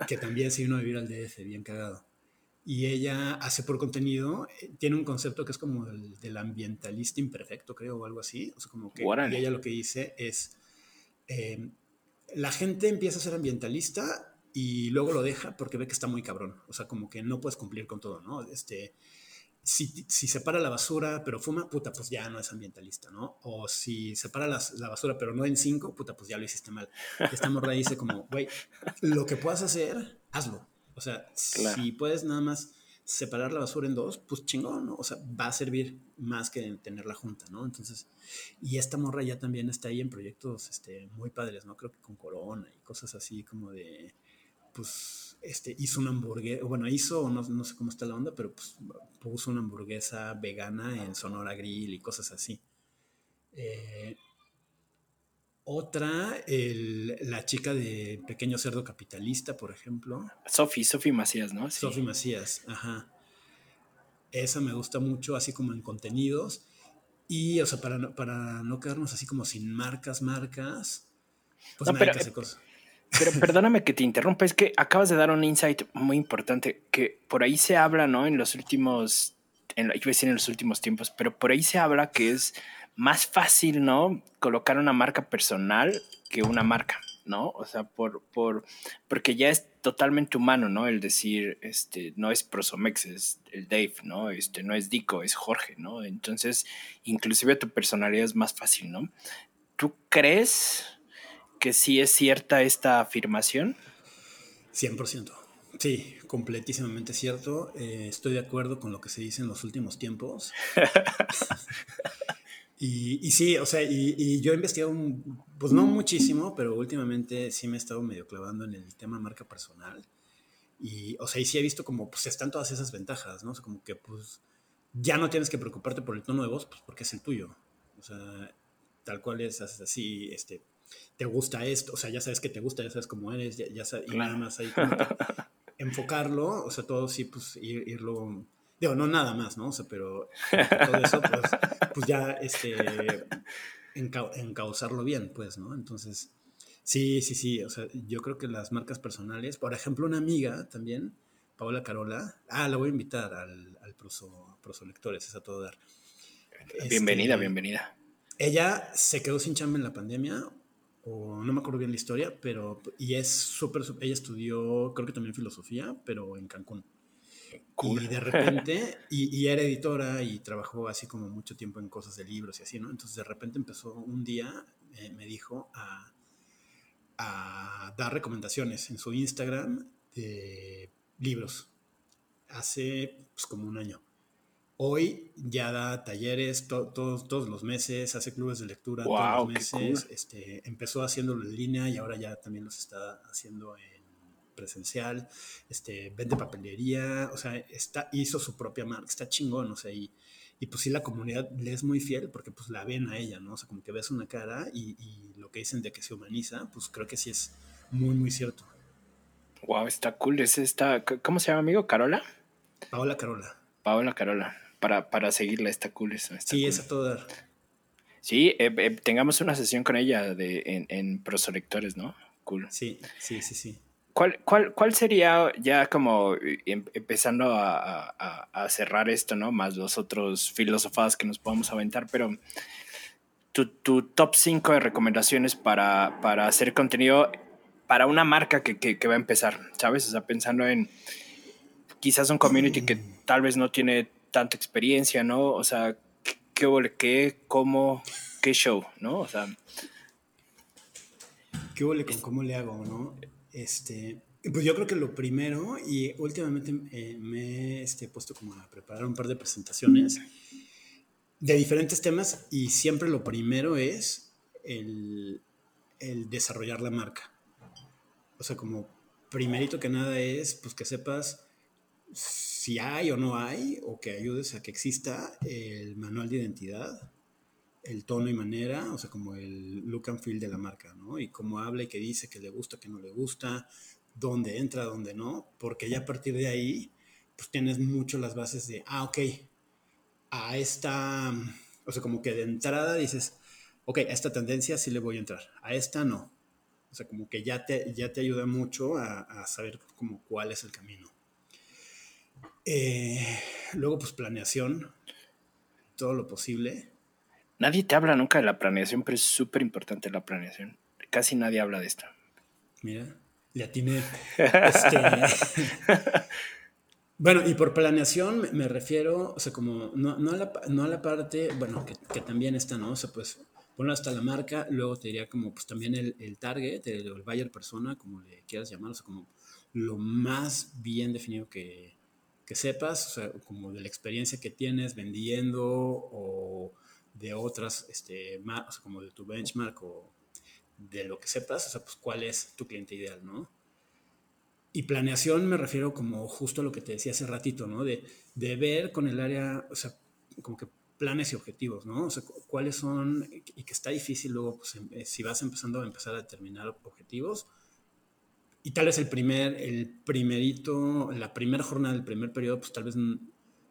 que también se vino a vivir al DF, bien cagado. Y ella hace por contenido, eh, tiene un concepto que es como el, del ambientalista imperfecto, creo, o algo así. O sea, como que y ella lo que dice es eh, la gente empieza a ser ambientalista y luego lo deja porque ve que está muy cabrón. O sea, como que no puedes cumplir con todo, ¿no? Este, si, si separa la basura pero fuma, puta, pues ya no es ambientalista, ¿no? O si separa la, la basura pero no en cinco, puta, pues ya lo hiciste mal. Esta morra dice como, güey, lo que puedas hacer, hazlo. O sea, si puedes nada más separar la basura en dos, pues chingón, ¿no? O sea, va a servir más que tenerla junta, ¿no? Entonces, y esta morra ya también está ahí en proyectos este, muy padres, ¿no? Creo que con Corona y cosas así como de, pues, este, hizo una hamburguesa, bueno, hizo, no, no sé cómo está la onda, pero pues puso una hamburguesa vegana en Sonora Grill y cosas así. Eh, otra, la chica de Pequeño Cerdo Capitalista, por ejemplo. Sofi, Sofi Macías, ¿no? Sí. Sofi Macías, ajá. Esa me gusta mucho, así como en contenidos. Y, o sea, para no, para no quedarnos así como sin marcas, marcas, pues no, pero, que cosas. Pero perdóname que te interrumpa, es que acabas de dar un insight muy importante, que por ahí se habla, ¿no? En los últimos, en, iba a decir en los últimos tiempos, pero por ahí se habla que es más fácil, ¿no? Colocar una marca personal que una marca. ¿no? O sea, por, por, porque ya es totalmente humano, ¿no? El decir, este, no es Prosomex, es el Dave, ¿no? Este, no es Dico, es Jorge, ¿no? Entonces, inclusive tu personalidad es más fácil, ¿no? ¿Tú crees que sí es cierta esta afirmación? 100%. Sí, completísimamente cierto. Eh, estoy de acuerdo con lo que se dice en los últimos tiempos. y, sí, o sea, y, yo he investigado, pues no muchísimo, pero últimamente sí me he estado medio clavando en el tema marca personal. Y, o sea, y sí he visto como, pues están todas esas ventajas, ¿no? O sea, como que, pues, ya no tienes que preocuparte por el tono de voz, pues porque es el tuyo. O sea, tal cual es así, este, te gusta esto, o sea, ya sabes que te gusta, ya sabes cómo eres, ya, sabes, y nada más ahí como enfocarlo, o sea, todo sí, pues irlo, digo, no nada más, ¿no? O sea, pero todo eso, pues, pues ya, este, encauzarlo bien, pues, ¿no? Entonces, sí, sí, sí, o sea, yo creo que las marcas personales, por ejemplo, una amiga también, Paola Carola, ah, la voy a invitar al, al Proso, Proso Lectores, es a todo dar. Bienvenida, este, bienvenida. Ella se quedó sin chamba en la pandemia, o no me acuerdo bien la historia, pero, y es súper, ella estudió, creo que también filosofía, pero en Cancún. Y de repente, y, era editora y trabajó así como mucho tiempo en cosas de libros y así, ¿no? Entonces de repente empezó un día, eh, me dijo, a, a dar recomendaciones en su Instagram de libros. Hace pues, como un año. Hoy ya da talleres todos, todos los meses, hace clubes de lectura todos los meses. Este, empezó haciéndolo en línea y ahora ya también los está haciendo en presencial. Este, vende papelería, o sea, está, hizo su propia marca, está chingón, o sea, y, y pues sí la comunidad le es muy fiel porque pues la ven a ella, ¿no? O sea, como que ves una cara y, y lo que dicen de que se humaniza, pues creo que sí es muy, muy cierto. Wow, está cool. Es esta, ¿cómo se llama, amigo? ¿Carola? Paola Carola. Paola Carola para, para seguirla, está cool. Está sí, es a todo dar. Sí, eh, eh, tengamos una sesión con ella de, en, en prosolectores, ¿no? Cool. Sí, sí, sí, sí. ¿Cuál, cuál, cuál sería ya como em, empezando a, a, cerrar esto, ¿no? Más los otros filosofadas que nos podamos aventar, pero tu, tu top 5 de recomendaciones para, para, hacer contenido para una marca que, que, que, va a empezar, ¿sabes? O sea, pensando en quizás un community que tal vez no tiene tanta experiencia, ¿no? O sea, ¿qué, qué, qué cómo, qué show, ¿no? O sea... ¿Qué huele con cómo le hago, no? Este, pues yo creo que lo primero, y últimamente eh, me he este, puesto como a preparar un par de presentaciones de diferentes temas y siempre lo primero es el, el desarrollar la marca. O sea, como primerito que nada es, pues que sepas si hay o no hay, o que ayudes a que exista el manual de identidad, el tono y manera, o sea, como el look and feel de la marca, ¿no? Y cómo habla y qué dice, qué le gusta, qué no le gusta, dónde entra, dónde no, porque ya a partir de ahí, pues tienes mucho las bases de, ah, ok, a esta, o sea, como que de entrada dices, ok, a esta tendencia sí le voy a entrar, a esta no. O sea, como que ya te, ya te ayuda mucho a, saber como cuál es el camino. Eh, luego, pues planeación, todo lo posible. Nadie te habla nunca de la planeación, pero es súper importante la planeación. Casi nadie habla de esto. Mira, ya tiene. Este, bueno, y por planeación me refiero, o sea, como no, no, a, la, no a la parte, bueno, que, que, también está, ¿no? O sea, pues ponlo hasta la marca, luego te diría como, pues también el, el target, el, el buyer persona, como le quieras llamar, o sea, como lo más bien definido que, que sepas, o sea, como de la experiencia que tienes vendiendo o de otras, este, como de tu benchmark o de lo que sepas, o sea, pues cuál es tu cliente ideal, ¿no? Y planeación me refiero como justo a lo que te decía hace ratito, ¿no? De, de ver con el área, o sea, como que planes y objetivos, ¿no? O sea, cuáles son, y que está difícil luego, pues, em, eh, si vas empezando a empezar a determinar objetivos, y tal vez el primer, el primerito, la primera jornada del primer periodo, pues tal vez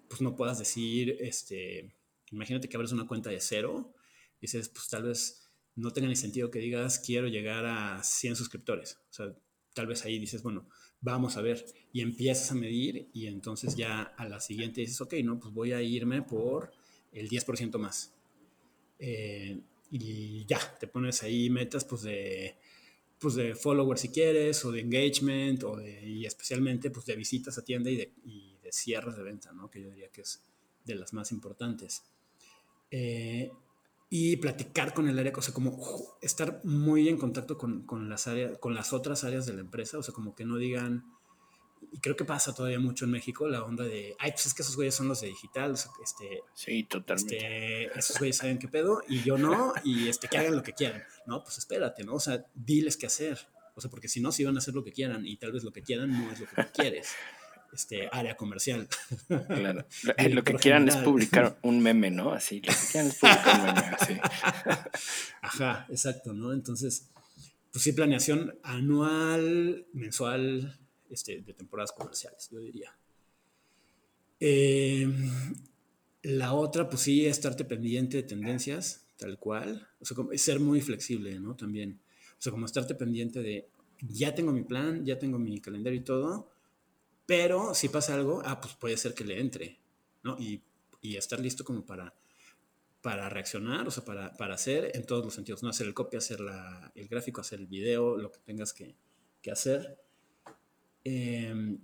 pues no puedas decir, este, imagínate que abres una cuenta de cero, y dices, pues tal vez no tenga ni sentido que digas, quiero llegar a 100 suscriptores. O sea, tal vez ahí dices, bueno, vamos a ver, y empiezas a medir, y entonces ya a la siguiente dices, ok, no, pues voy a irme por el 10% más. Eh, y ya, te pones ahí metas pues de pues de followers si quieres, o de engagement, o de, y especialmente pues de visitas a tienda y de, y de cierres de venta, ¿no? Que yo diría que es de las más importantes. Eh, y platicar con el área, o sea, como estar muy en contacto con, con, las áreas, con las otras áreas de la empresa, o sea, como que no digan, y creo que pasa todavía mucho en México, la onda de, ay, pues es que esos güeyes son los de digital, este, sí, totalmente. Este, esos güeyes saben qué pedo y yo no, y este, que hagan lo que quieran. No, pues espérate, ¿no? O sea, diles qué hacer. O sea, porque si no, si van a hacer lo que quieran y tal vez lo que quieran no es lo que quieres. Este, área comercial. Claro. Lo, que quieran es publicar un meme, ¿no? Así, lo que quieran es publicar un meme, así. Ajá, exacto, ¿no? Entonces, pues sí, planeación anual, mensual, este, de temporadas comerciales, yo diría. Eh, la otra, pues sí, estarte pendiente de tendencias, tal cual. O sea, ser muy flexible, ¿no? También. O sea, como estarte pendiente de, ya tengo mi plan, ya tengo mi calendario y todo, pero si pasa algo, ah, pues puede ser que le entre, ¿no? Y, y estar listo como para, para reaccionar, o sea, para, para, hacer en todos los sentidos, ¿no? Hacer el copy, hacer la, el gráfico, hacer el video, lo que tengas que, que hacer. Em,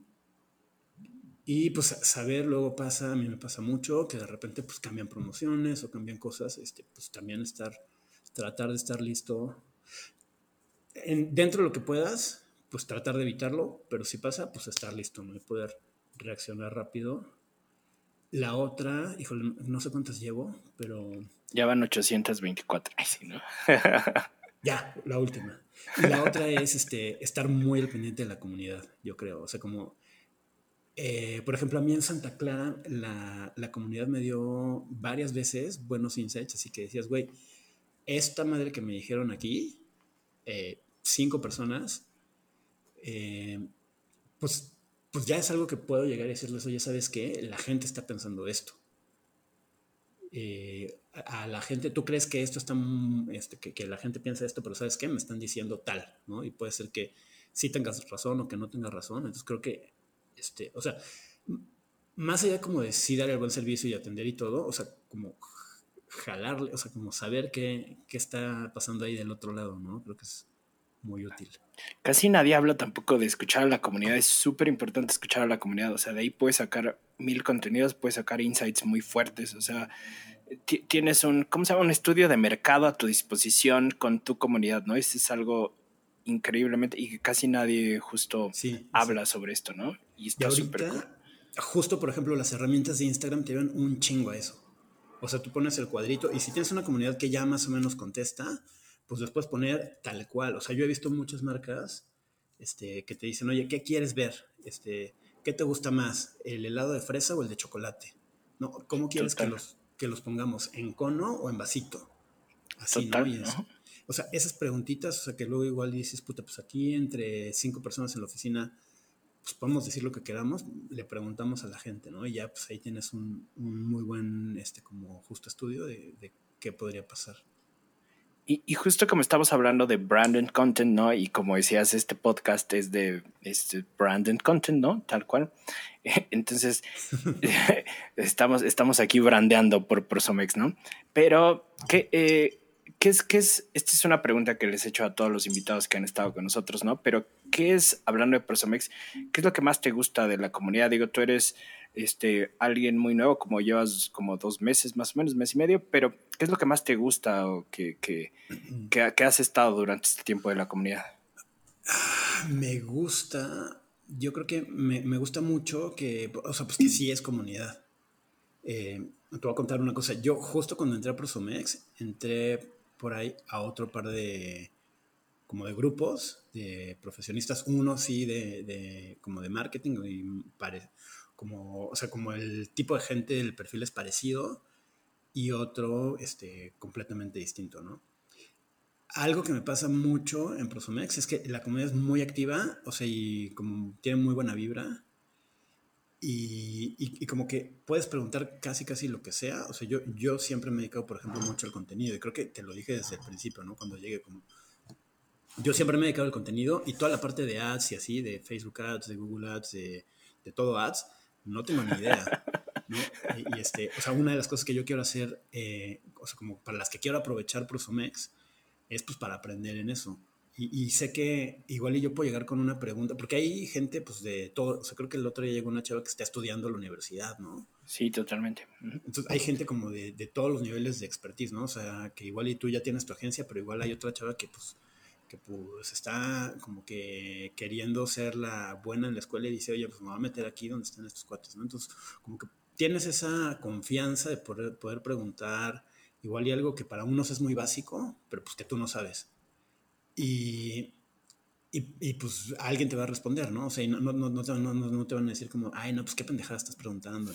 y pues saber luego pasa, a mí me pasa mucho, que de repente pues cambian promociones o cambian cosas, este, pues también estar, tratar de estar listo. En, dentro de lo que puedas, pues tratar de evitarlo, pero si pasa, pues estar listo, ¿no? Y poder reaccionar rápido. La otra, híjole, no sé cuántas llevo, pero... Ya van 824, sí, ¿no? ya, la última. Y la otra es este, estar muy al pendiente de la comunidad, yo creo. O sea, como, eh, por ejemplo, a mí en Santa Clara la, la, comunidad me dio varias veces buenos insights, así que decías, güey, esta madre que me dijeron aquí, eh, cinco personas, eh, pues, pues ya es algo que puedo llegar a decirles, oye, ¿sabes qué? La gente está pensando esto. Eh, a la gente, tú crees que esto está, este, que, que, la gente piensa esto, pero sabes qué, me están diciendo tal, ¿no? Y puede ser que sí tengas razón o que no tengas razón. Entonces creo que, este, o sea, más allá como de sí dar el buen servicio y atender y todo, o sea, como jalarle, o sea, como saber qué, qué está pasando ahí del otro lado, ¿no? Creo que es muy útil. Casi nadie habla tampoco de escuchar a la comunidad. Es súper importante escuchar a la comunidad. O sea, de ahí puedes sacar mil contenidos, puedes sacar insights muy fuertes. O sea, tienes un, ¿cómo se llama? Un estudio de mercado a tu disposición con tu comunidad, ¿no? Este es algo increíblemente y que casi nadie justo habla sobre esto, ¿no? Y está súper cool. Justo, por ejemplo, las herramientas de Instagram te llevan un chingo a eso. O sea, tú pones el cuadrito y si tienes una comunidad que ya más o menos contesta, pues después poner tal cual. O sea, yo he visto muchas marcas este, que te dicen, oye, ¿qué quieres ver? Este, ¿Qué te gusta más? ¿El helado de fresa o el de chocolate? ¿No? ¿Cómo quieres que los, que los pongamos? ¿En cono o en vasito? Así, ¿no? O sea, esas preguntitas, o sea, que luego igual dices, puta, pues aquí entre cinco personas en la oficina, pues podemos decir lo que queramos, le preguntamos a la gente, ¿no? Y ya, pues ahí tienes un, muy buen, este, como justo estudio de, de qué podría pasar. Y, justo como estamos hablando de branded content, ¿no? Y como decías, este podcast es de este branded content, ¿no? Tal cual. Entonces, estamos, estamos aquí brandeando por Prosomex, ¿no? Pero, ¿qué, eh, ¿qué, es, ¿qué es? Esta es una pregunta que les he hecho a todos los invitados que han estado con nosotros, ¿no? Pero, ¿qué es, hablando de Prosomex, qué es lo que más te gusta de la comunidad? Digo, tú eres este, alguien muy nuevo, como llevas como dos meses más o menos, mes y medio, pero ¿qué es lo que más te gusta o que, que, que, has estado durante este tiempo de la comunidad? Me gusta, yo creo que me, me gusta mucho que, o sea, pues que sí es comunidad. Eh, te voy a contar una cosa, yo justo cuando entré a Prosomex, entré por ahí a otro par de, como de grupos de profesionistas, uno sí de, de como de marketing y pare, como, o sea, como el tipo de gente, el perfil es parecido y otro este, completamente distinto, ¿no? Algo que me pasa mucho en Prosomex es que la comunidad es muy activa, o sea, y como tiene muy buena vibra. Y, y, como que puedes preguntar casi, casi lo que sea. O sea, yo, yo siempre me he dedicado, por ejemplo, mucho al contenido. Y creo que te lo dije desde el principio, ¿no? Cuando llegué como... Yo siempre me he dedicado al contenido y toda la parte de ads y así, de Facebook Ads, de Google Ads, de, de todo ads, no tengo ni idea. Y, este, o sea, una de las cosas que yo quiero hacer, eh, o sea, como para las que quiero aprovechar Prosomex, es pues para aprender en eso. Y, sé que igual y yo puedo llegar con una pregunta, porque hay gente pues de todo, o sea, creo que el otro día llegó una chava que está estudiando la universidad, ¿no? Sí, totalmente. Entonces hay gente como de, de, todos los niveles de expertise, ¿no? O sea, que igual y tú ya tienes tu agencia, pero igual hay otra chava que pues que pues está como que queriendo ser la buena en la escuela y dice, oye, pues me voy a meter aquí donde están estos cuates, ¿no? Entonces, como que tienes esa confianza de poder, poder preguntar, igual y algo que para unos es muy básico, pero pues que tú no sabes. Y, y, pues alguien te va a responder, ¿no? O sea, no, no, no, no, no, te van a decir como, ay, no, pues qué pendejada estás preguntando.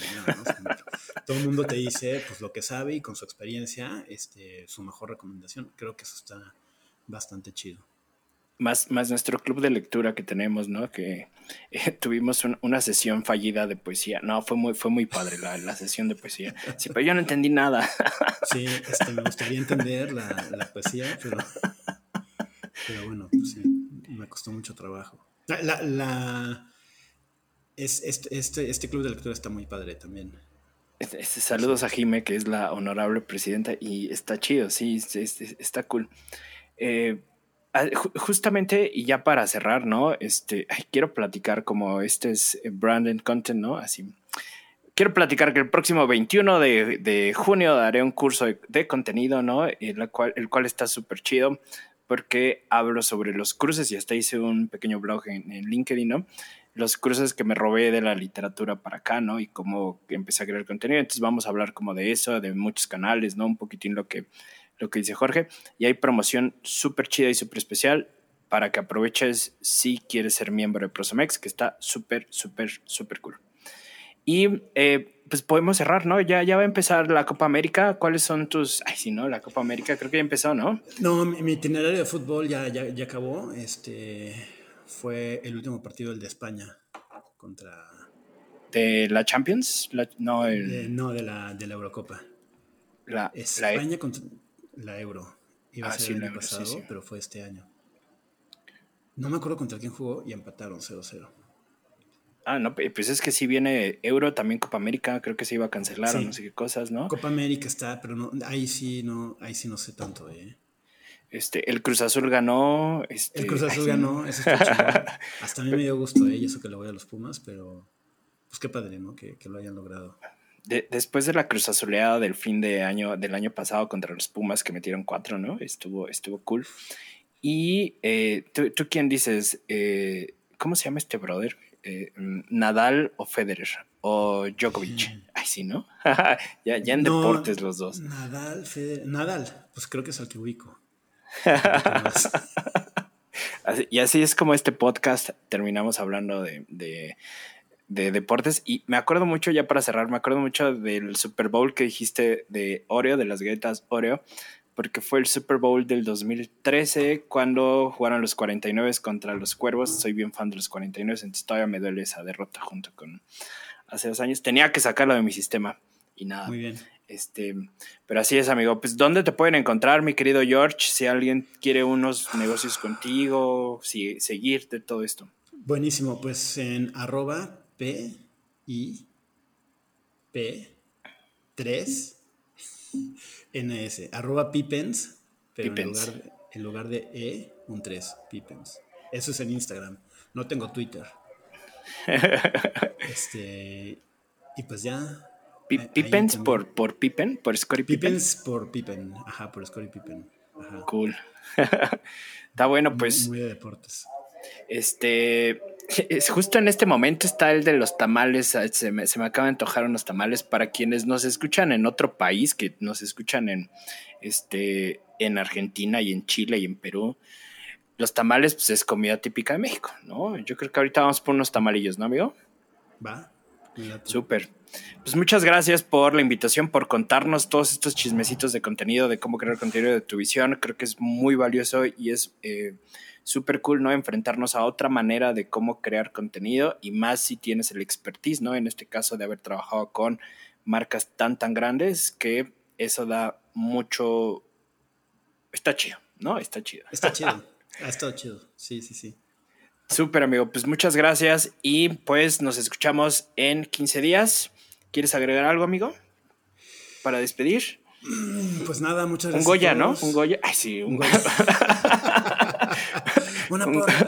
todo el mundo te dice, pues lo que sabe y con su experiencia, este, su mejor recomendación. Creo que eso está bastante chido. Más, más nuestro club de lectura que tenemos, ¿no? Que eh, tuvimos una sesión fallida de poesía. No, fue muy, fue muy padre la, la sesión de poesía. Sí, pero yo no entendí nada. Sí, este, me gustaría entender la, la poesía, pero pero bueno, pues sí, me costó mucho trabajo. La, la, es, este, este, este, club de lectura está muy padre también. Este, este, saludos a Jime, que es la honorable presidenta, y está chido, sí, está cool. Eh, ah, justamente, y ya para cerrar, ¿no? Este, quiero platicar como este es branded content, ¿no? Así. Quiero platicar que el próximo 21 de, de junio daré un curso de, contenido, ¿no? El cual, el cual está súper chido porque hablo sobre los cruces y hasta hice un pequeño blog en, LinkedIn, ¿no? Los cruces que me robé de la literatura para acá, ¿no? Y cómo empecé a crear contenido. Entonces vamos a hablar como de eso, de muchos canales, ¿no? Un poquitín lo que, lo que dice Jorge. Y hay promoción súper chida y súper especial para que aproveches si quieres ser miembro de Prosomex, que está súper, súper, súper cool. Y eh, pues podemos cerrar, ¿no? Ya, ya va a empezar la Copa América. ¿Cuáles son tus...? Ay, sí, ¿no? La Copa América creo que ya empezó, ¿no? No, mi, itinerario de fútbol ya, ya, ya, acabó. Este fue el último partido, el de España, contra... ¿De la Champions? no, el... no, de la, de la Eurocopa. La, e- España contra la Euro. Iba a ah, ser el año pasado, pero fue este año. No me acuerdo contra quién jugó y empataron 0-0. Ah, no, pues es que si viene Euro, también Copa América, creo que se iba a cancelar o no sé qué cosas, ¿no? Copa América está, pero no, ahí sí no, ahí sí no sé tanto, eh. Este, el Cruz Azul ganó. Este, el Cruz Azul ganó, eso está Hasta a mí me dio gusto, eh, y eso que le voy a los Pumas, pero pues qué padre, ¿no? Que, lo hayan logrado. después de la Cruz Azuleada del fin de año, del año pasado contra los Pumas, que metieron cuatro, ¿no? Estuvo, estuvo cool. Y eh, ¿tú, ¿tú, quién dices, eh, ¿cómo se llama este brother? Eh, Nadal o Federer o Djokovic. Ay, sí, ¿no? ya, ya, en deportes los dos. Nadal, Federer. Nadal, pues creo que es el que ubico. y así es como este podcast terminamos hablando de, de, de, deportes. Y me acuerdo mucho, ya para cerrar, me acuerdo mucho del Super Bowl que dijiste de Oreo, de las galletas Oreo, porque fue el Super Bowl del 2013 cuando jugaron los 49 contra los Cuervos. Soy bien fan de los 49, entonces todavía me duele esa derrota junto con hace dos años. Tenía que sacarlo de mi sistema y nada. Muy bien. Este, pero así es, amigo. Pues, ¿dónde te pueden encontrar, mi querido George? Si alguien quiere unos negocios contigo, si, seguirte, todo esto. Buenísimo, pues en arroba P I P 3 NS, arroba Pipens, pero En, lugar de, E, un 3, Pipens. Eso es en Instagram. No tengo Twitter. este, y pues ya. ¿Pipens por, por Pippen? ¿Por Scottie Pippen? Pipens por Pippen. Ajá, por Scottie Pippen. Cool. Está bueno, pues. Muy de deportes. Este. Es justo en este momento está el de los tamales. Se me, se me acaban de antojar unos tamales para quienes nos escuchan en otro país, que nos escuchan en, este, en Argentina y en Chile y en Perú. Los tamales, pues es comida típica de México, ¿no? Yo creo que ahorita vamos por unos tamalillos, ¿no, amigo? Va. Súper. Pues muchas gracias por la invitación, por contarnos todos estos chismecitos de contenido, de cómo crear contenido de tu visión. Creo que es muy valioso y es eh, súper cool, ¿no? Enfrentarnos a otra manera de cómo crear contenido y más si tienes el expertise, ¿no? En este caso de haber trabajado con marcas tan, tan grandes que eso da mucho... Está chido, ¿no? Está chido. Está chido. Ha estado chido. Sí, sí, sí. Súper, amigo. Pues muchas gracias y pues nos escuchamos en 15 días. ¿Quieres agregar algo, amigo? Para despedir. Pues nada, muchas gracias. Un Goya, ¿no? Un Goya. Ay, sí, un Goya. Buena porra.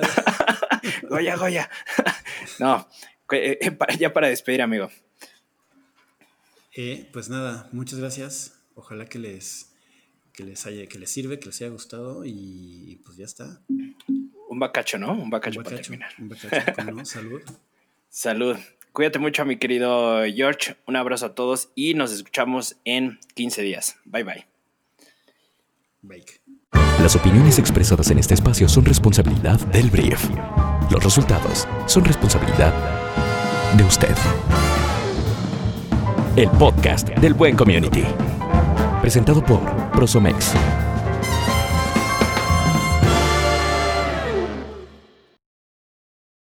Goya, Goya. no, eh, eh, ya para despedir, amigo. Eh, pues nada, muchas gracias. Ojalá que les, que les haya, que les sirve, que les haya gustado y pues ya está. Un bacacho, ¿no? Un bacacho, para terminar. Un bacacho, ¿no? Salud. Salud. Cuídate mucho, mi querido George. Un abrazo a todos y nos escuchamos en 15 días. Bye bye. Bye. Las opiniones expresadas en este espacio son responsabilidad del brief. Los resultados son responsabilidad de usted. El podcast del Buen Community. Presentado por Prosomex.